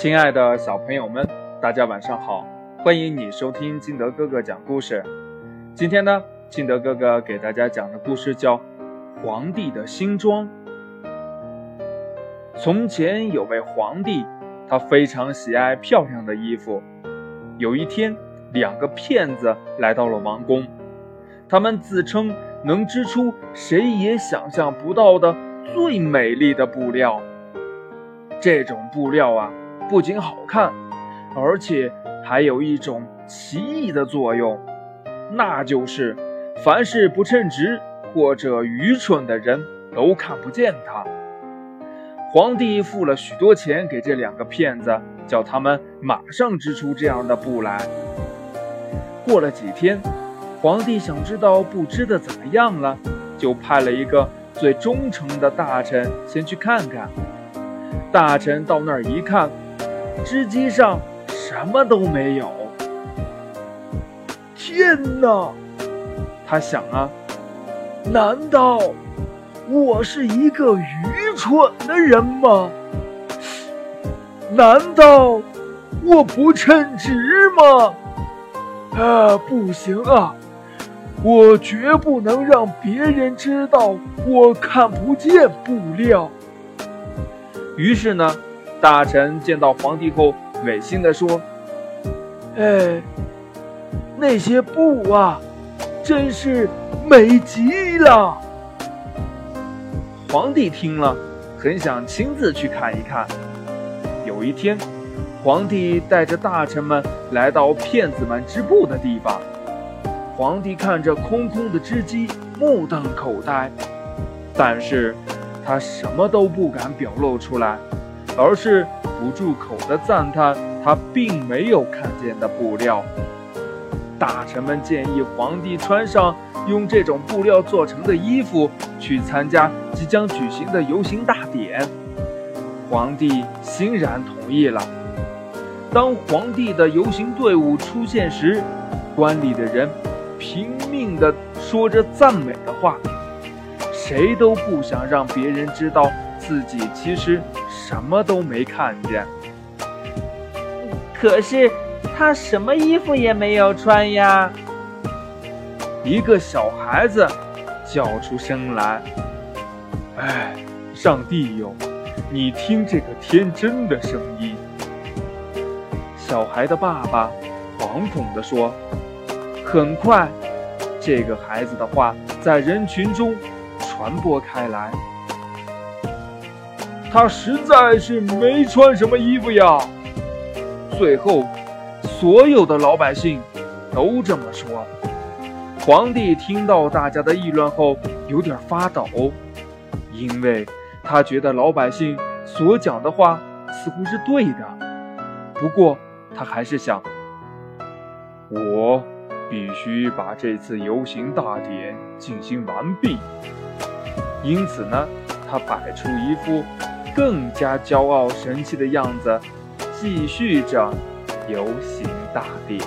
亲爱的小朋友们，大家晚上好！欢迎你收听金德哥哥讲故事。今天呢，金德哥哥给大家讲的故事叫《皇帝的新装》。从前有位皇帝，他非常喜爱漂亮的衣服。有一天，两个骗子来到了王宫，他们自称能织出谁也想象不到的最美丽的布料。这种布料啊。不仅好看，而且还有一种奇异的作用，那就是凡是不称职或者愚蠢的人都看不见它。皇帝付了许多钱给这两个骗子，叫他们马上织出这样的布来。过了几天，皇帝想知道布织的怎么样了，就派了一个最忠诚的大臣先去看看。大臣到那儿一看。织机上什么都没有。天哪！他想啊，难道我是一个愚蠢的人吗？难道我不称职吗？啊，不行啊！我绝不能让别人知道我看不见布料。于是呢？大臣见到皇帝后，违心地说：“哎，那些布啊，真是美极了。”皇帝听了，很想亲自去看一看。有一天，皇帝带着大臣们来到骗子们织布的地方。皇帝看着空空的织机，目瞪口呆，但是他什么都不敢表露出来。而是不住口的赞叹他并没有看见的布料。大臣们建议皇帝穿上用这种布料做成的衣服去参加即将举行的游行大典。皇帝欣然同意了。当皇帝的游行队伍出现时，观礼的人拼命地说着赞美的话，谁都不想让别人知道自己其实。什么都没看见，可是他什么衣服也没有穿呀！一个小孩子叫出声来：“哎，上帝哟，你听这个天真的声音！”小孩的爸爸惶恐地说：“很快，这个孩子的话在人群中传播开来。”他实在是没穿什么衣服呀。最后，所有的老百姓都这么说。皇帝听到大家的议论后，有点发抖，因为他觉得老百姓所讲的话似乎是对的。不过，他还是想，我必须把这次游行大典进行完毕。因此呢，他摆出一副。更加骄傲神气的样子，继续着游行大地。